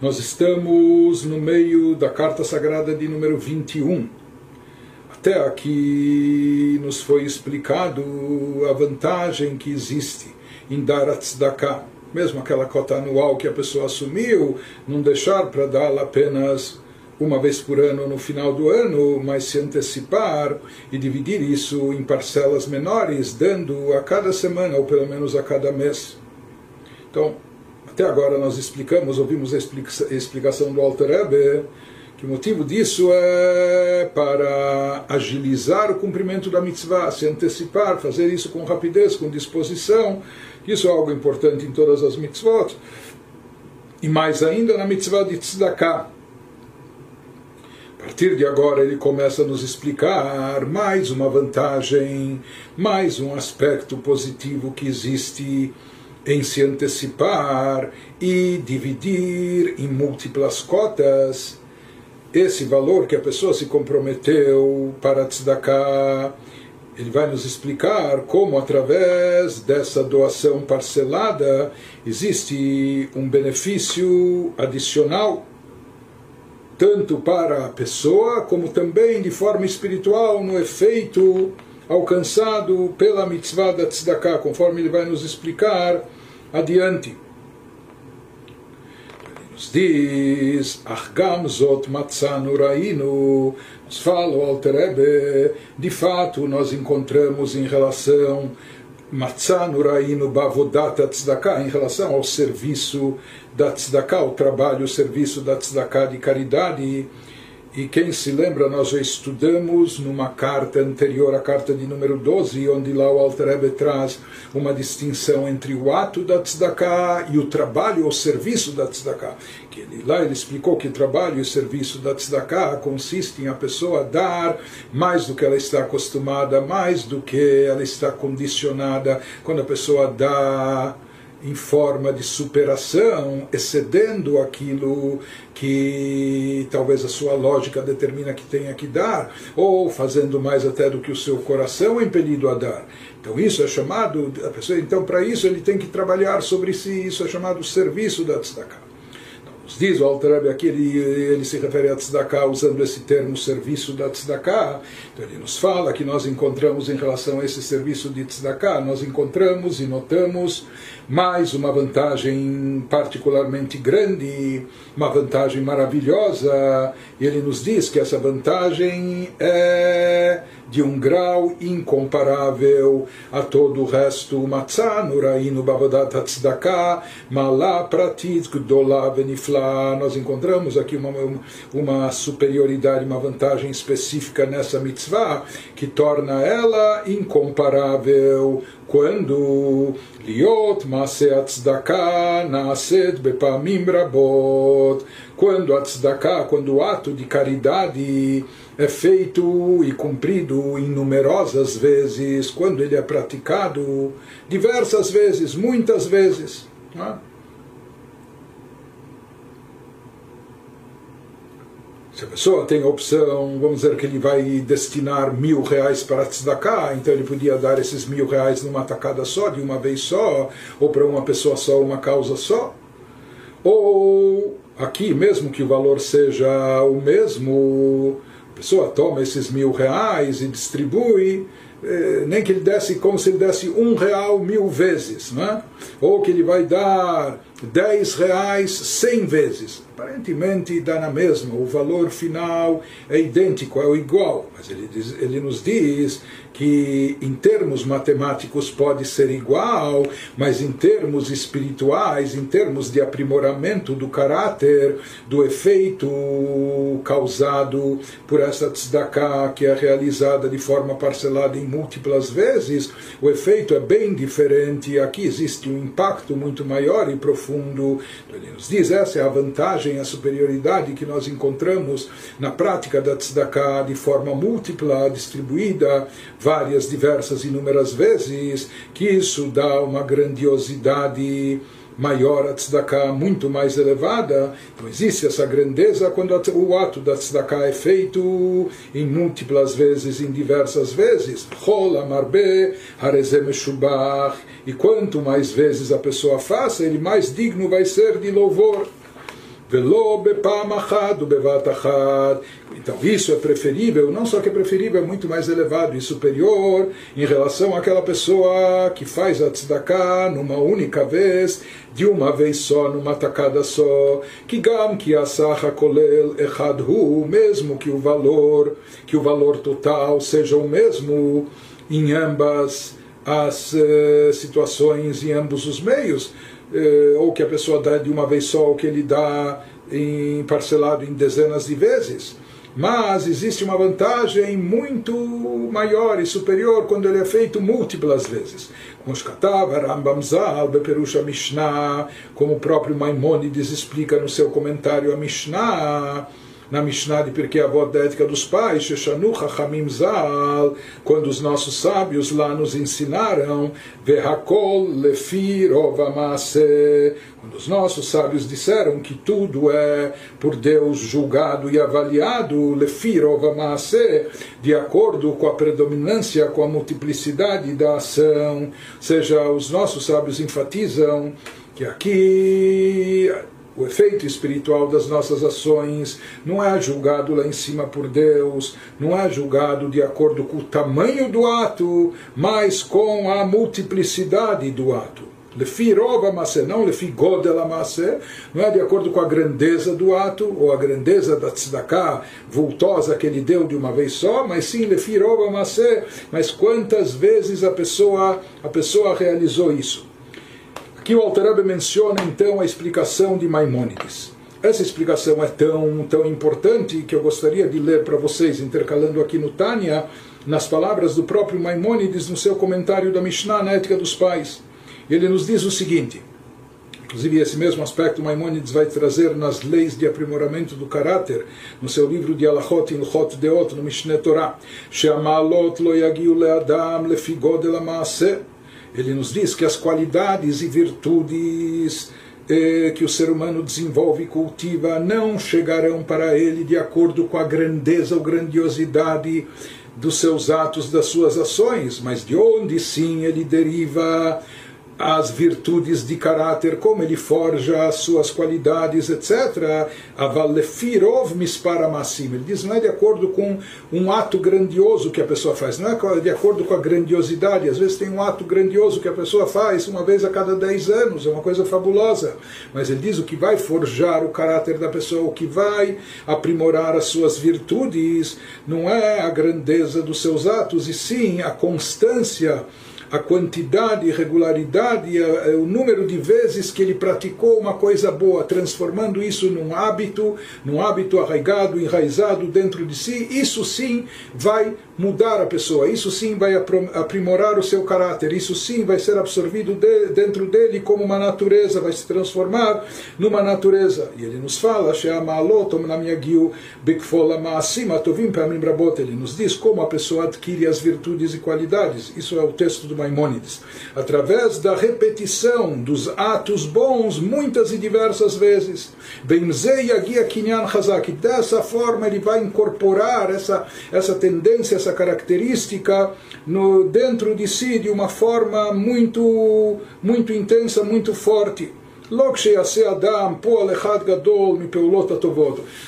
Nós estamos no meio da carta sagrada de número 21. Até aqui nos foi explicado a vantagem que existe em dar a tzedakah. Mesmo aquela cota anual que a pessoa assumiu, não deixar para dá-la apenas uma vez por ano no final do ano, mas se antecipar e dividir isso em parcelas menores, dando a cada semana ou pelo menos a cada mês. Então, até agora nós explicamos, ouvimos a explicação do Alter Rebbe, que o motivo disso é para agilizar o cumprimento da mitzvah, se antecipar, fazer isso com rapidez, com disposição. Isso é algo importante em todas as mitzvot. E mais ainda na mitzvah de tzedakah. A partir de agora ele começa a nos explicar mais uma vantagem, mais um aspecto positivo que existe em se antecipar e dividir em múltiplas cotas esse valor que a pessoa se comprometeu para tzedakah. Ele vai nos explicar como, através dessa doação parcelada, existe um benefício adicional, tanto para a pessoa, como também de forma espiritual, no efeito alcançado pela mitzvah da tzedakah, conforme ele vai nos explicar adiante. Ele nos diz, Achgam zot matzanu rainu, nos fala o Alter Ebe, de fato nós encontramos em relação Matzanu Rainu Bavodat Tzedakah, em relação ao serviço da Tzedakah, o trabalho, o serviço da Tzedakah de caridade, e quem se lembra, nós estudamos numa carta anterior, a carta de número 12, onde lá o Alter traz uma distinção entre o ato da tzedakah e o trabalho ou serviço da tzedakah. Que ele, lá ele explicou que trabalho e serviço da tzedakah consiste em a pessoa dar mais do que ela está acostumada, mais do que ela está condicionada. Quando a pessoa dá em forma de superação, excedendo aquilo que talvez a sua lógica determina que tenha que dar, ou fazendo mais até do que o seu coração é impelido a dar. Então isso é chamado, a pessoa, então para isso ele tem que trabalhar sobre si, isso é chamado serviço da tzedakah. Diz o Alter aqui, ele, ele se refere a tzedakah usando esse termo serviço da tzedakah. Então ele nos fala que nós encontramos em relação a esse serviço de tzedakah, nós encontramos e notamos mais uma vantagem particularmente grande, uma vantagem maravilhosa. E ele nos diz que essa vantagem é de um grau incomparável a todo o resto. Tzedakah, Malá. Nós encontramos aqui uma, uma superioridade, uma vantagem específica nessa mitzvah que torna ela incomparável quando liot maseat tzedakah naset bepamim rabot quando a tzedakah, quando o ato de caridade é feito e cumprido em numerosas vezes, quando ele é praticado diversas vezes, muitas vezes. É? Se a pessoa tem a opção, vamos dizer que ele vai destinar mil reais para tzedakah, então ele podia dar esses mil reais numa tacada só, de uma vez só, ou para uma pessoa só, uma causa só. Ou aqui, mesmo que o valor seja o mesmo, a pessoa toma esses mil reais e distribui, eh, nem que ele desse como se ele desse um real mil vezes, né? ou que ele vai dar dez reais cem vezes aparentemente dá na mesma, o valor final é idêntico, é o igual, mas ele, diz, ele nos diz que em termos matemáticos pode ser igual, mas em termos espirituais, em termos de aprimoramento do caráter, do efeito causado por essa tzedakah que é realizada de forma parcelada em múltiplas vezes, o efeito é bem diferente. Aqui existe um impacto muito maior e profundo. Ele nos diz essa é a vantagem a superioridade que nós encontramos na prática da tzedakah de forma múltipla, distribuída várias, diversas, inúmeras vezes, que isso dá uma grandiosidade maior a tzedakah, muito mais elevada. Então existe essa grandeza quando o ato da tzedakah é feito em múltiplas vezes, em diversas vezes. marbe, E quanto mais vezes a pessoa faça, ele mais digno vai ser de louvor. Então isso é preferível, não só que é preferível, é muito mais elevado e superior em relação àquela pessoa que faz a tzedakah numa única vez, de uma vez só, numa tacada só, que gam que asaha kolel echad hu, mesmo que o valor, que o valor total seja o mesmo em ambas as uh, situações, em ambos os meios, uh, ou que a pessoa dá de uma vez só, ou que ele dá em parcelado em dezenas de vezes. Mas existe uma vantagem muito maior e superior quando ele é feito múltiplas vezes. Como Beperusha Mishnah, como o próprio Maimonides explica no seu comentário a Mishnah, na Mishnah de Pirkei Avot da Ética dos Pais, Sheshanu Chachamim Zal, quando os nossos sábios lá nos ensinaram, Vehakol Lefi Rovamase, quando os nossos sábios disseram que tudo é por Deus julgado e avaliado, Lefi Rovamase, de acordo com a predominância, com a multiplicidade da ação, seja, os nossos sábios enfatizam que aqui o efeito espiritual das nossas ações não é julgado lá em cima por Deus, não é julgado de acordo com o tamanho do ato, mas com a multiplicidade do ato. Lefi masé, não lefi godel masé, não é de acordo com a grandeza do ato, ou a grandeza da tzedakah vultosa que ele deu de uma vez só, mas sim lefi masé, mas quantas vezes a pessoa, a pessoa realizou isso. Aqui o Altareb menciona então a explicação de Maimônides. Essa explicação é tão, tão importante que eu gostaria de ler para vocês, intercalando aqui no Tânia, nas palavras do próprio Maimônides no seu comentário da Mishnah na Ética dos Pais. Ele nos diz o seguinte: Inclusive, esse mesmo aspecto Maimonides vai trazer nas leis de aprimoramento do caráter, no seu livro de Alachot Ilchot Deot, no Mishneh Torah. She'amalot lo yagiu le'adam lefigod ele nos diz que as qualidades e virtudes eh, que o ser humano desenvolve e cultiva não chegarão para ele de acordo com a grandeza ou grandiosidade dos seus atos, das suas ações, mas de onde sim ele deriva as virtudes de caráter, como ele forja as suas qualidades, etc. Avalefirov misparamassim. Ele diz, não é de acordo com um ato grandioso que a pessoa faz, não é de acordo com a grandiosidade. Às vezes tem um ato grandioso que a pessoa faz uma vez a cada dez anos, é uma coisa fabulosa. Mas ele diz o que vai forjar o caráter da pessoa, o que vai aprimorar as suas virtudes, não é a grandeza dos seus atos, e sim a constância a quantidade regularidade, o número de vezes que ele praticou uma coisa boa, transformando isso num hábito, num hábito arraigado, enraizado dentro de si, isso sim vai mudar a pessoa, isso sim vai aprimorar o seu caráter, isso sim vai ser absorvido de, dentro dele como uma natureza, vai se transformar numa natureza. E ele nos fala, ele nos diz como a pessoa adquire as virtudes e qualidades. Isso é o texto do Maimônides. Através da repetição dos atos bons, muitas e diversas vezes. Dessa forma ele vai incorporar essa, essa tendência, essa característica no, dentro de si de uma forma muito, muito intensa, muito forte.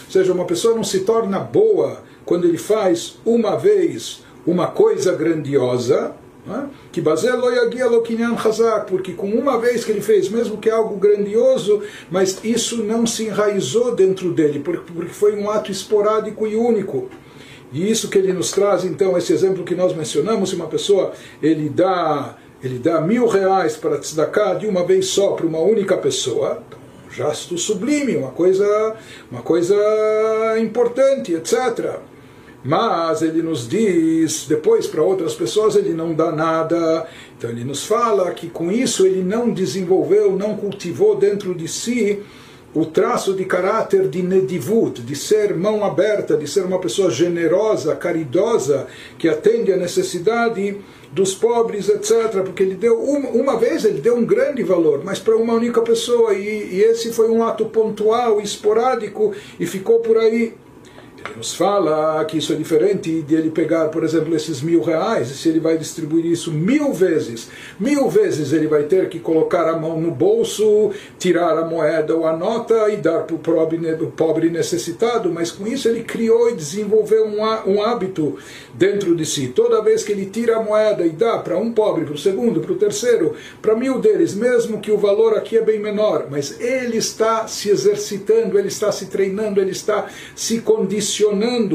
Ou seja, uma pessoa não se torna boa quando ele faz uma vez uma coisa grandiosa, que porque com uma vez que ele fez, mesmo que é algo grandioso, mas isso não se enraizou dentro dele, porque foi um ato esporádico e único. E isso que ele nos traz, então, esse exemplo que nós mencionamos, se uma pessoa ele dá, ele dá mil reais para tzedakah de uma vez só para uma única pessoa, então, um gesto sublime, uma coisa, uma coisa importante, etc. Mas ele nos diz, depois para outras pessoas ele não dá nada. Então ele nos fala que com isso ele não desenvolveu, não cultivou dentro de si o traço de caráter de nedivut, de ser mão aberta, de ser uma pessoa generosa, caridosa, que atende à necessidade dos pobres, etc. Porque ele deu, uma, uma vez ele deu um grande valor, mas para uma única pessoa, e, e esse foi um ato pontual, esporádico, e ficou por aí. Ele nos fala que isso é diferente de ele pegar, por exemplo, esses mil reais, e se ele vai distribuir isso mil vezes, mil vezes ele vai ter que colocar a mão no bolso, tirar a moeda ou a nota e dar para o pobre, pobre necessitado, mas com isso ele criou e desenvolveu um, hábito dentro de si. Toda vez que ele tira a moeda e dá para um pobre, para o segundo, para o terceiro, para mil deles, mesmo que o valor aqui é bem menor, mas ele está se exercitando, ele está se treinando, ele está se condicionando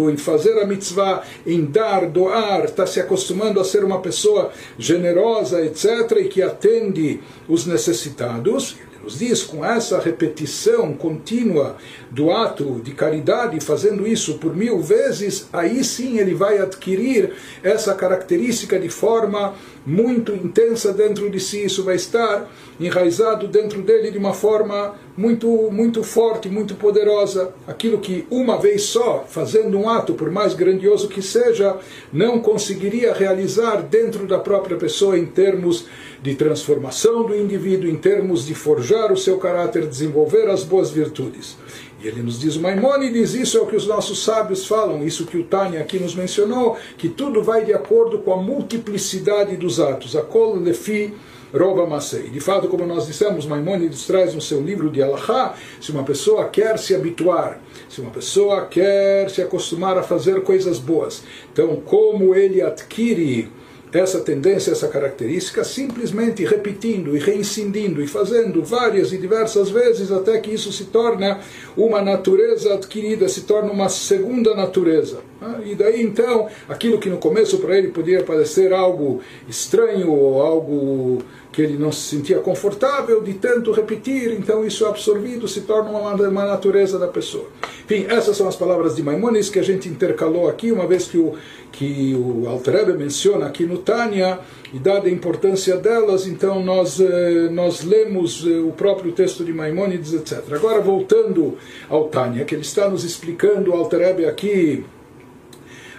em fazer a mitzvah, em dar, doar, está se acostumando a ser uma pessoa generosa, etc., e que atende os necessitados, diz com essa repetição contínua do ato de caridade, fazendo isso por mil vezes, aí sim ele vai adquirir essa característica de forma muito intensa dentro de si, isso vai estar enraizado dentro dele de uma forma muito, muito forte, muito poderosa. Aquilo que uma vez só, fazendo um ato, por mais grandioso que seja, não conseguiria realizar dentro da própria pessoa em termos de transformação do indivíduo, em termos de forjar o seu caráter, desenvolver as boas virtudes. E ele nos diz, o Maimônides, isso é o que os nossos sábios falam, isso que o Tânia aqui nos mencionou, que tudo vai de acordo com a multiplicidade dos atos. A kol lefi roba masei. De fato, como nós dissemos, Maimônides traz no seu livro de Alahá, se uma pessoa quer se habituar, se uma pessoa quer se acostumar a fazer coisas boas, então como ele adquire essa tendência, essa característica, simplesmente repetindo e reincidindo e fazendo várias e diversas vezes até que isso se torna uma natureza adquirida, se torna uma segunda natureza. Ah, e daí então, aquilo que no começo para ele podia parecer algo estranho ou algo que ele não se sentia confortável de tanto repetir, então isso é absorvido, se torna uma, uma natureza da pessoa. Enfim, essas são as palavras de Maimonides que a gente intercalou aqui, uma vez que o, que o Altrebe menciona aqui no Tânia, e dada a importância delas, então nós, eh, nós lemos eh, o próprio texto de Maimonides, etc. Agora, voltando ao Tânia, que ele está nos explicando, o Altrebe aqui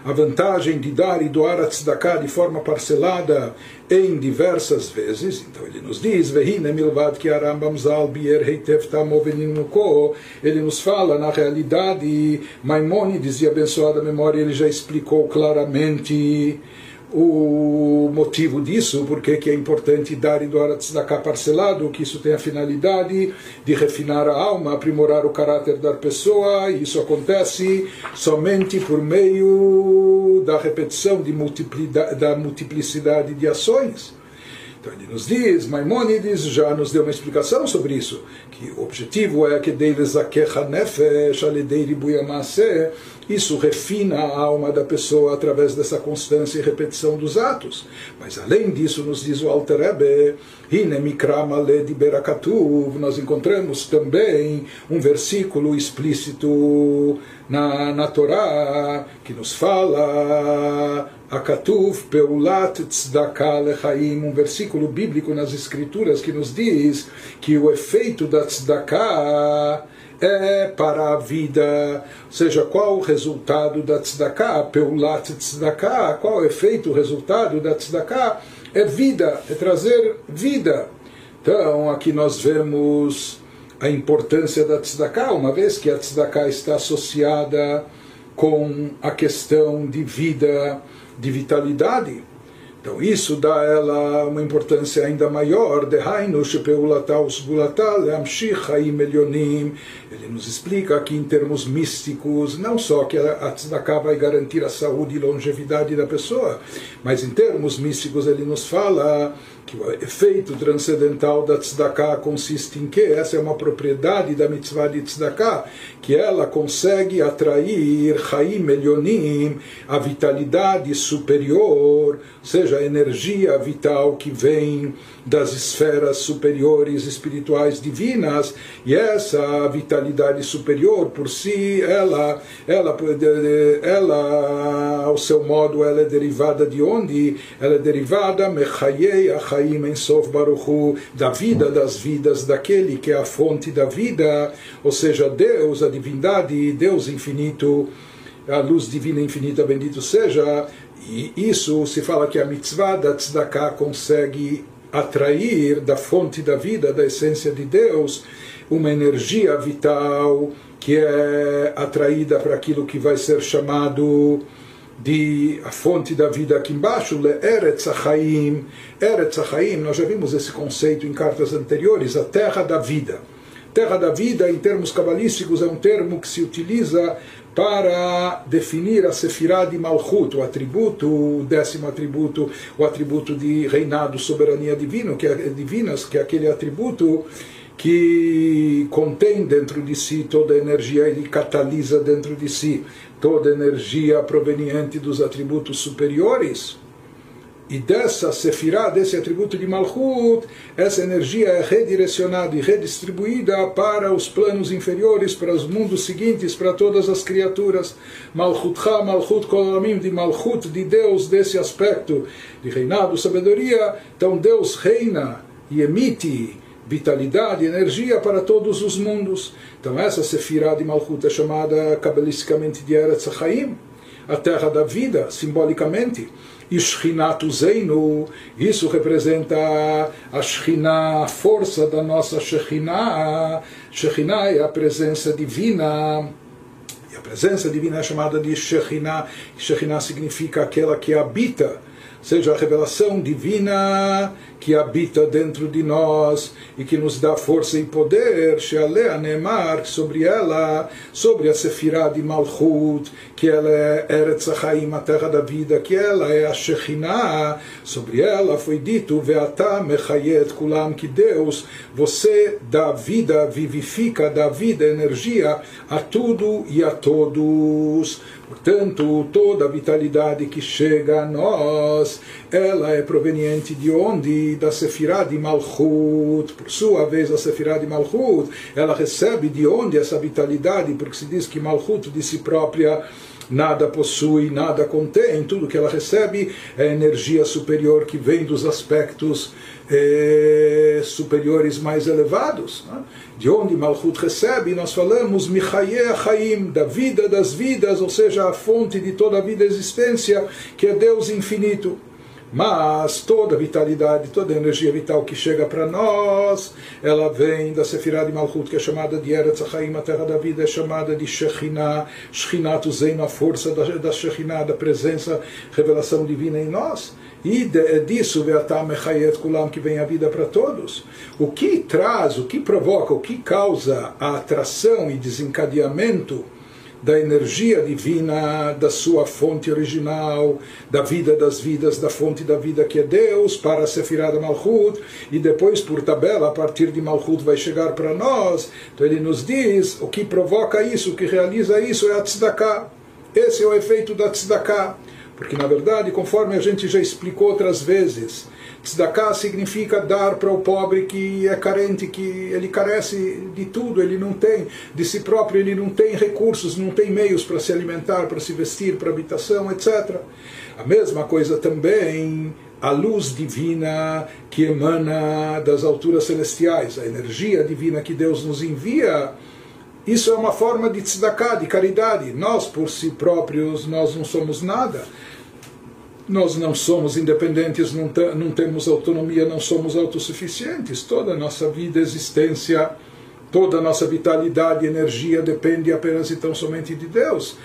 a vantagem de dar e doar a tzedakah de forma parcelada em diversas vezes. Então ele nos diz, ele nos fala, na realidade, Maimonides, e abençoada memória, ele já explicou claramente o motivo disso, porque que é importante dar e doar tzedakah parcelado, que isso tem a finalidade de refinar a alma, aprimorar o caráter da pessoa, e isso acontece somente por meio da repetição da multiplicidade de ações. Então ele nos diz, Maimonides já nos deu uma explicação sobre isso, que o objetivo é que deles nefesh isso refina a alma da pessoa através dessa constância e repetição dos atos. Mas além disso, nos diz o Alter Rebbe, nós encontramos também um versículo explícito na, na Torá que nos fala Akatuf Peulat Tzedakah Lechaim, um versículo bíblico nas Escrituras que nos diz que o efeito da Tzedakah é para a vida, ou seja, qual o resultado da tzedakah, peulat tzedakah, qual o efeito, o resultado da tzedakah, é vida, é trazer vida. Então, aqui nós vemos a importância da tzedakah, uma vez que a tzedakah está associada com a questão de vida, de vitalidade. Então isso dá a ela uma importância ainda maior. Ele nos explica aqui em termos místicos, não só que a tzedakah vai garantir a saúde e longevidade da pessoa, mas em termos místicos ele nos fala que o efeito transcendental da tzedakah consiste em que essa é uma propriedade da mitzvah de tzedakah, que ela consegue atrair Chaim Elionim, a vitalidade superior, ou seja, a energia vital que vem das esferas superiores espirituais divinas, e essa vitalidade superior por si, ela, ela, ela, ao seu modo, ela é derivada de onde? Ela é derivada Mechayei Achaim Ensof Baruchu, da vida das vidas, daquele que é a fonte da vida, ou seja, Deus, a divindade, Deus infinito, a luz divina infinita, bendito seja, e isso se fala que a mitzvah da tzedakah consegue atrair da fonte da vida, da essência de Deus, uma energia vital que é atraída para aquilo que vai ser chamado de a fonte da vida aqui embaixo, Eretz Achaim. Eretz Achaim, nós já vimos esse conceito em cartas anteriores, a terra da vida. Terra da vida, em termos cabalísticos, é um termo que se utiliza para definir a Sefirah de Malchut, o atributo, o décimo atributo, o atributo de reinado, soberania divino, que é, divinas, que é aquele atributo que contém dentro de si toda a energia, ele catalisa dentro de si toda energia proveniente dos atributos superiores. E dessa sefirá, desse atributo de Malchut, essa energia é redirecionada e redistribuída para os planos inferiores, para os mundos seguintes, para todas as criaturas. Malchutcha, Malchut Kolamim, de Malchut, de Deus, desse aspecto de reinado, sabedoria. Então Deus reina e emite vitalidade, energia para todos os mundos. Então essa Sefirah de Malchut é chamada cabalisticamente de Eretz Chaim, a terra da vida, simbolicamente. E Shechinatu Zeinu, isso representa a Shekhinah, a força da nossa Shekhinah. Shekhinah é a presença divina. E a presença divina é chamada de Shekhinah. Shekhinah significa aquela que habita seja a revelação divina que habita dentro de nós e que nos dá força e poder, Shealea Neemar, sobre ela, sobre a Sefirah de Malchut, que ela é Eretz Haim, a terra da vida, que ela é a Shekhinah, sobre ela foi dito, Veata Mechayet Kulam, que Deus, você dá vida, vivifica, dá vida, energia a tudo e a todos. Portanto, toda a vitalidade que chega a nós, Yeah. Ela é proveniente de onde? Da Sefirah de Malchut. Por sua vez, a Sefirah de Malchut, ela recebe de onde essa vitalidade? Porque se diz que Malchut de si própria nada possui, nada contém, tudo que ela recebe é energia superior que vem dos aspectos eh, superiores mais elevados. Né? De onde Malchut recebe, nós falamos Michaye Chaim, da vida das vidas, ou seja, a fonte de toda a vida e existência, que é Deus infinito. Mas toda a vitalidade, toda a energia vital que chega para nós, ela vem da Sefirah de Malchut, que é chamada de Eretz Chaim, a terra da vida, é chamada de Shekhinah, Shekhinah Tuzein, a força da, da Shekhinah, da presença, revelação divina em nós. E de, é disso Kulam, que vem a vida para todos. O que traz, o que provoca, o que causa a atração e desencadeamento da energia divina, da sua fonte original, da vida das vidas, da fonte da vida que é Deus, para a Sefirah da Malchut, e depois, por tabela, a partir de Malchut vai chegar para nós. Então ele nos diz, o que provoca isso, o que realiza isso é a Tzedakah. Esse é o efeito da Tzedakah. Porque, na verdade, conforme a gente já explicou outras vezes, Tzedakah significa dar para o pobre que é carente, que ele carece de tudo, ele não tem de si próprio, ele não tem recursos, não tem meios para se alimentar, para se vestir, para habitação, etc. A mesma coisa também a luz divina que emana das alturas celestiais, a energia divina que Deus nos envia. Isso é uma forma de tzedakah, de caridade. Nós, por si próprios, nós não somos nada nós não somos independentes, não, não temos autonomia, não somos autossuficientes. Toda a nossa vida, existência, toda a nossa vitalidade energia depende apenas e tão somente de Deus.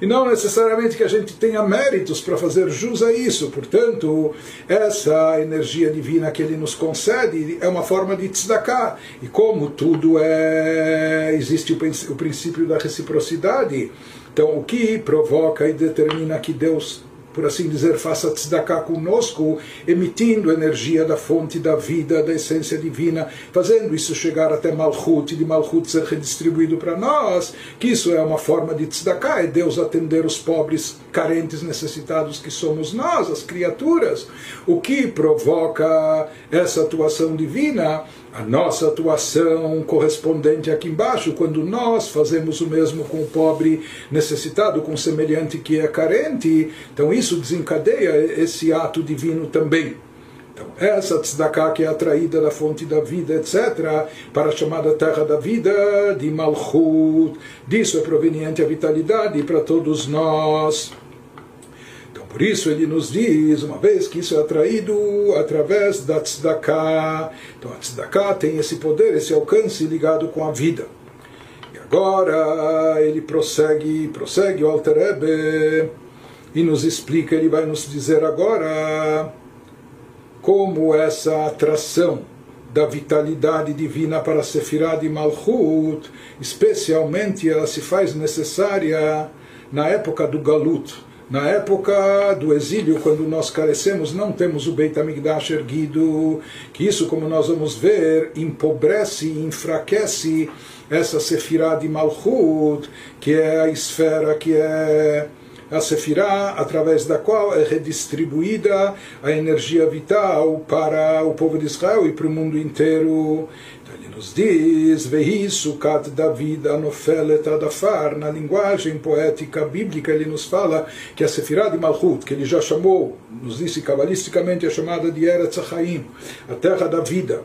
E não necessariamente que a gente tenha méritos para fazer jus a isso. Portanto, essa energia divina que Ele nos concede é uma forma de tzedakah. E como tudo é. existe o princípio da reciprocidade. Então, o que provoca e determina que Deus por assim dizer, faça tzedakah conosco, emitindo energia da fonte da vida, da essência divina, fazendo isso chegar até Malchut, e de Malchut ser redistribuído para nós, que isso é uma forma de tzedakah, é Deus atender os pobres, carentes, necessitados que somos nós, as criaturas. O que provoca essa atuação divina a nossa atuação correspondente aqui embaixo, quando nós fazemos o mesmo com o pobre necessitado, com o semelhante que é carente, então isso desencadeia esse ato divino também. Então, essa tzedakah que é atraída da fonte da vida, etc., para a chamada terra da vida, de Malchut, disso é proveniente a vitalidade para todos nós. Por isso ele nos diz, uma vez que isso é atraído através da tzedakah. Então a tzedakah tem esse poder, esse alcance ligado com a vida. E agora ele prossegue, prossegue o Alter Ebe, e nos explica, ele vai nos dizer agora como essa atração da vitalidade divina para Sefirah de Malchut, especialmente ela se faz necessária na época do Galut na época do exílio, quando nós carecemos, não temos o Beit HaMikdash erguido, que isso, como nós vamos ver, empobrece e enfraquece essa Sefirah de Malchut, que é a esfera que é a Sefirah, através da qual é redistribuída a energia vital para o povo de Israel e para o mundo inteiro nos diz, Vehi Sukat David Anofelet Adafar, na linguagem poética bíblica, ele nos fala que a Sefirah de Malchut, que ele já chamou, nos disse cabalisticamente, é chamada de Eretz Chaim, a terra da vida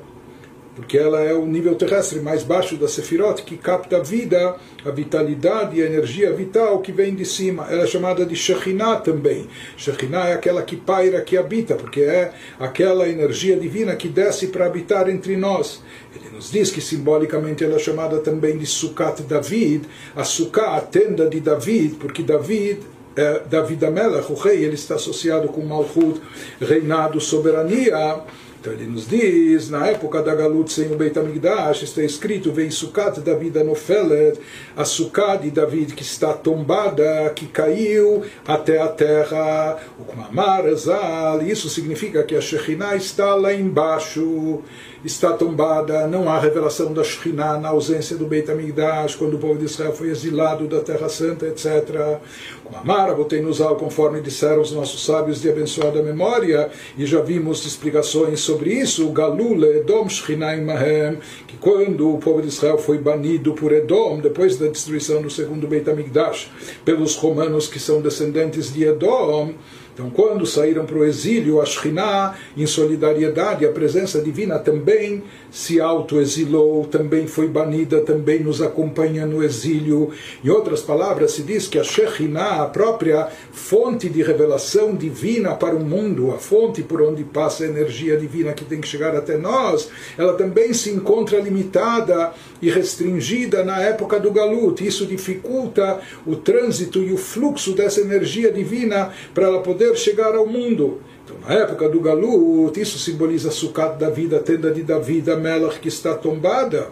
porque ela é o nível terrestre mais baixo da Sefirot, que capta a vida, a vitalidade e a energia vital que vem de cima. Ela é chamada de Shekhinah também. Shekhinah é aquela que paira, que habita, porque é aquela energia divina que desce para habitar entre nós. Ele nos diz que simbolicamente ela é chamada também de Sukkot David, a Sukkah, a tenda de David, porque David é, David Amelech, o rei, ele está associado com Malchut, reinado, soberania. Então ele nos diz, na época da Galut sem o Beit HaMikdash, está escrito, vem Sukkot David Anofelet, a Sukkah de David que está tombada, que caiu até a terra, o Kumamar Azal, isso significa que a Shekhinah está lá embaixo, está tombada, não há revelação da Shekhinah na ausência do Beit HaMikdash, quando o povo de Israel foi exilado da Terra Santa, etc. Kumamar, botei no Zal, conforme disseram os nossos sábios de abençoada memória, e já vimos explicações sobre isso, Galule, Edom, Shechinaim Mahem, que quando o povo de Israel foi banido por Edom, depois da destruição do segundo Beit HaMikdash, pelos romanos que são descendentes de Edom, então, quando saíram para o exílio, a Shekhinah, em solidariedade, a presença divina também se autoexilou, também foi banida, também nos acompanha no exílio. Em outras palavras, se diz que a Shekhinah, a própria fonte de revelação divina para o mundo, a fonte por onde passa a energia divina que tem que chegar até nós, ela também se encontra limitada e restringida na época do Galut. Isso dificulta o trânsito e o fluxo dessa energia divina para ela poder chegar ao mundo. Então, na época do Galut, isso simboliza Sukkot da vida, a tenda de Davi, a Melach que está tombada.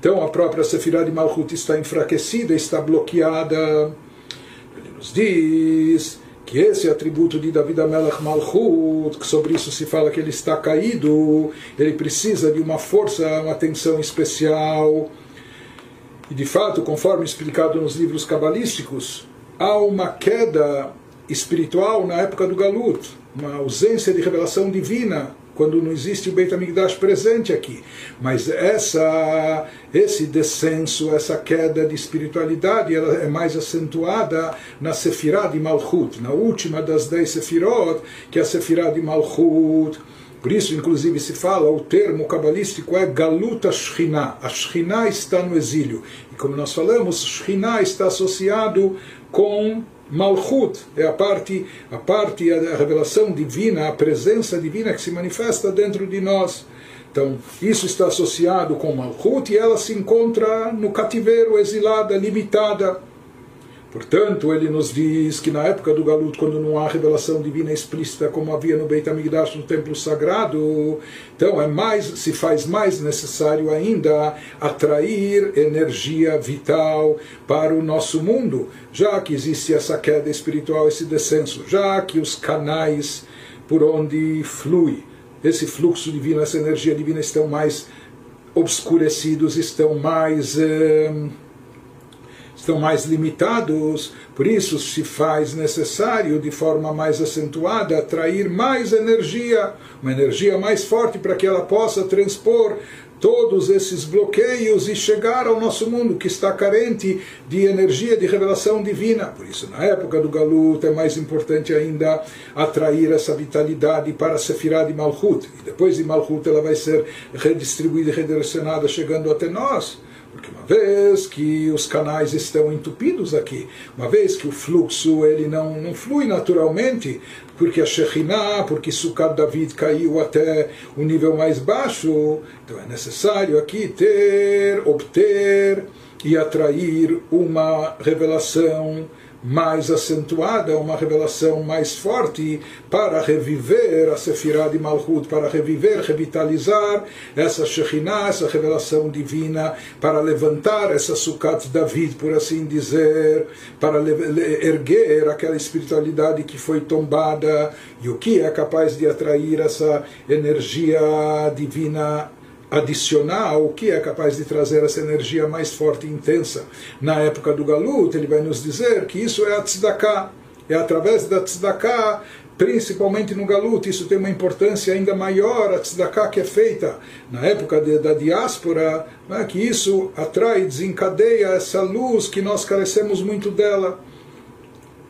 Então, a própria Sefirah de Malchut está enfraquecida, está bloqueada. Ele nos diz que esse atributo de Davi Melach Malchut, que sobre isso se fala que ele está caído, ele precisa de uma força, uma atenção especial. E de fato, conforme explicado nos livros cabalísticos, há uma queda espiritual na época do Galut, uma ausência de revelação divina quando não existe o Beit HaMikdash presente aqui. Mas essa, esse descenso, essa queda de espiritualidade, ela é mais acentuada na Sefirah de Malchut, na última das dez Sefirot, que é a Sefirah de Malchut. Por isso, inclusive, se fala, o termo cabalístico é Galuta Shechina. A Shechina está no exílio. E como nós falamos, Shechina está associado com Malchut é a parte, a parte, a revelação divina, a presença divina que se manifesta dentro de nós. Então, isso está associado com Malchut e ela se encontra no cativeiro, exilada, limitada. Portanto, ele nos diz que na época do Galut, quando não há revelação divina explícita como havia no Beit HaMikdash, no templo sagrado, então é mais, se faz mais necessário ainda atrair energia vital para o nosso mundo, já que existe essa queda espiritual, esse descenso, já que os canais por onde flui esse fluxo divino, essa energia divina estão mais obscurecidos, estão mais... Eh, estão mais limitados, por isso se faz necessário, de forma mais acentuada, atrair mais energia, uma energia mais forte para que ela possa transpor todos esses bloqueios e chegar ao nosso mundo que está carente de energia de revelação divina. Por isso, na época do Galut, é mais importante ainda atrair essa vitalidade para a Sefirah de Malchut. E depois de Malchut ela vai ser redistribuída e redirecionada chegando até nós Porque uma vez que os canais estão entupidos aqui, uma vez que o fluxo ele não, não flui naturalmente, porque a Shekhinah, porque Sukkot David caiu até o nível mais baixo, então é necessário aqui ter, obter e atrair uma revelação mais acentuada, uma revelação mais forte para reviver a Sefirah de Malchut, para reviver, revitalizar essa Shekhinah, essa revelação divina, para levantar essa Sukkot David, por assim dizer, para erguer aquela espiritualidade que foi tombada. E o que é capaz de atrair essa energia divina adicional que é capaz de trazer essa energia mais forte e intensa. Na época do Galut, ele vai nos dizer que isso é a tzedakah. É através da tzedakah, principalmente no Galut, isso tem uma importância ainda maior, a tzedakah que é feita na época de, da diáspora, né, que isso atrai, desencadeia essa luz que nós carecemos muito dela.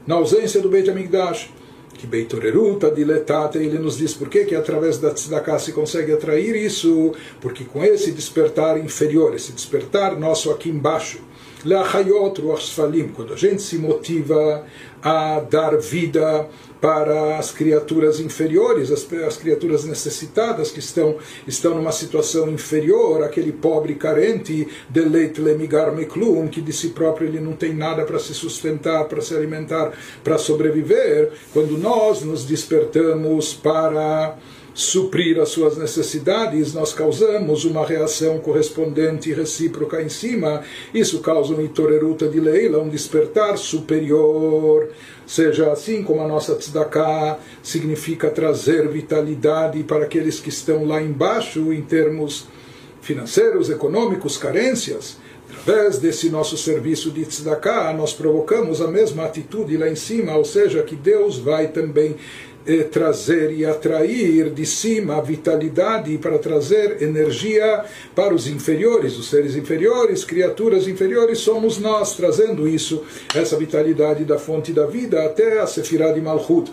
Na ausência do Beit HaMikdash que Beitoreruta diletate, ele nos diz por quê? que através da tzedakah se consegue atrair isso, porque com esse despertar inferior, esse despertar nosso aqui embaixo, quando a gente se motiva a dar vida para as criaturas inferiores, as, as, criaturas necessitadas que estão, estão numa situação inferior, aquele pobre carente, deleit lemigar meklum, que de si próprio ele não tem nada para se sustentar, para se alimentar, para sobreviver, quando nós nos despertamos para suprir as suas necessidades, nós causamos uma reação correspondente e recíproca em cima. Isso causa um itoreruta de leila, um despertar superior. Seja assim como a nossa tzedakah significa trazer vitalidade para aqueles que estão lá embaixo em termos financeiros, econômicos, carências. Através desse nosso serviço de tzedakah, nós provocamos a mesma atitude lá em cima, ou seja, que Deus vai também trazer e atrair de cima a vitalidade para trazer energia para os inferiores, os seres inferiores, criaturas inferiores, somos nós trazendo isso, essa vitalidade da fonte da vida até a Sefirah de Malchut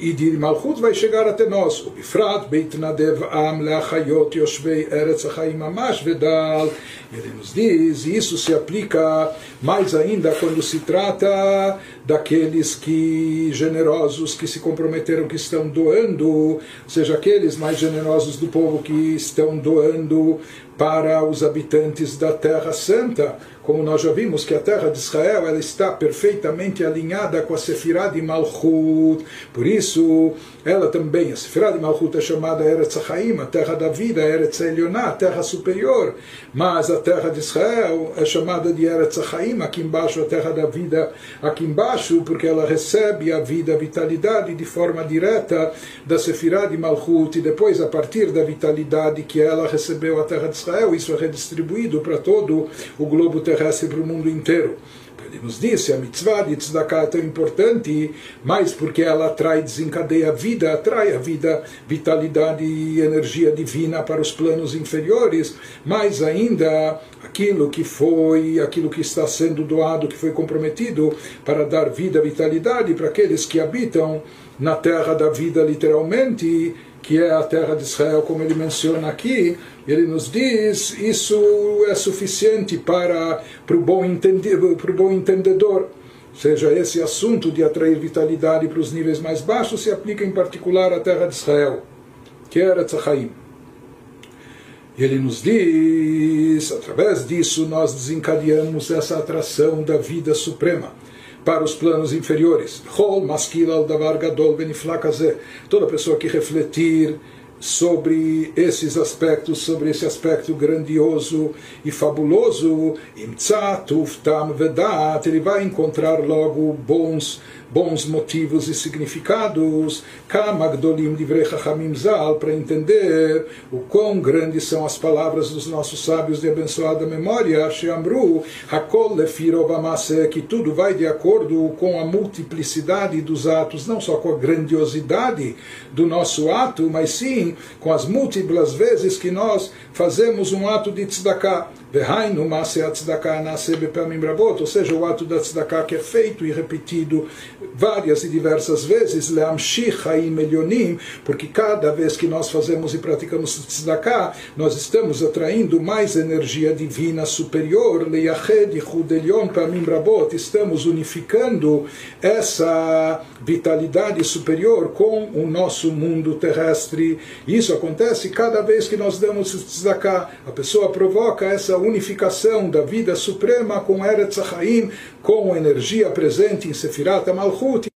e de Malchut vai chegar até nós. O Bifrat, Beit Nadev Am Leachayot Yoshvei Eretz Achaim Amash Vedal. Ele nos diz, e isso se aplica mais ainda quando se trata daqueles que generosos que se comprometeram, que estão doando, ou seja, aqueles mais generosos do povo que estão doando para os habitantes da Terra Santa como nós já vimos que a terra de Israel ela está perfeitamente alinhada com a Sefirah de Malchut, por isso ela também, a Sefirah de Malchut é chamada Eretz Haim, a terra da vida, Eretz Elioná, a terra superior, mas a terra de Israel é chamada de Eretz Haim, aqui embaixo a terra da vida, aqui embaixo, porque ela recebe a vida, a vitalidade de forma direta da Sefirah de Malchut e depois a partir da vitalidade que ela recebeu a terra de Israel, isso é redistribuído para todo o globo terrestre para o mundo inteiro. Ele nos disse, a mitzvah de tzedakah é tão importante, mais porque ela atrai, desencadeia a vida, atrai a vida, vitalidade e energia divina para os planos inferiores, mais ainda aquilo que foi, aquilo que está sendo doado, que foi comprometido para dar vida, vitalidade para aqueles que habitam na terra da vida literalmente, que é a terra de Israel, como ele menciona aqui, ele nos diz isso é suficiente para, para, o, bom para o bom entendedor. Ou seja, esse assunto de atrair vitalidade para os níveis mais baixos se aplica em particular à terra de Israel, que era Tzachaim. E ele nos diz, através disso nós desencadeamos essa atração da vida suprema para os planos inferiores. Toda pessoa que refletir sobre esses aspectos, sobre esse aspecto grandioso e fabuloso, ele vai encontrar logo bons bons motivos e significados, Kamagdolim Divrei Chachamim Zal, para entender o quão grandes são as palavras dos nossos sábios de abençoada memória, Sheamru, Hakol Lefirobamase, que tudo vai de acordo com a multiplicidade dos atos, não só com a grandiosidade do nosso ato, mas sim com as múltiplas vezes que nós fazemos um ato de tzedakah. Ou seja, o ato da tzedakah que é feito e repetido várias e diversas vezes, porque cada vez que nós fazemos e praticamos tzedakah, nós estamos atraindo mais energia divina superior, Leiached Rabot, estamos unificando essa vitalidade superior com o nosso mundo terrestre. Isso acontece cada vez que nós damos tzedakah. A pessoa provoca essa unificação da vida suprema com Eretz Haim, com a energia presente em Sefirat Malchut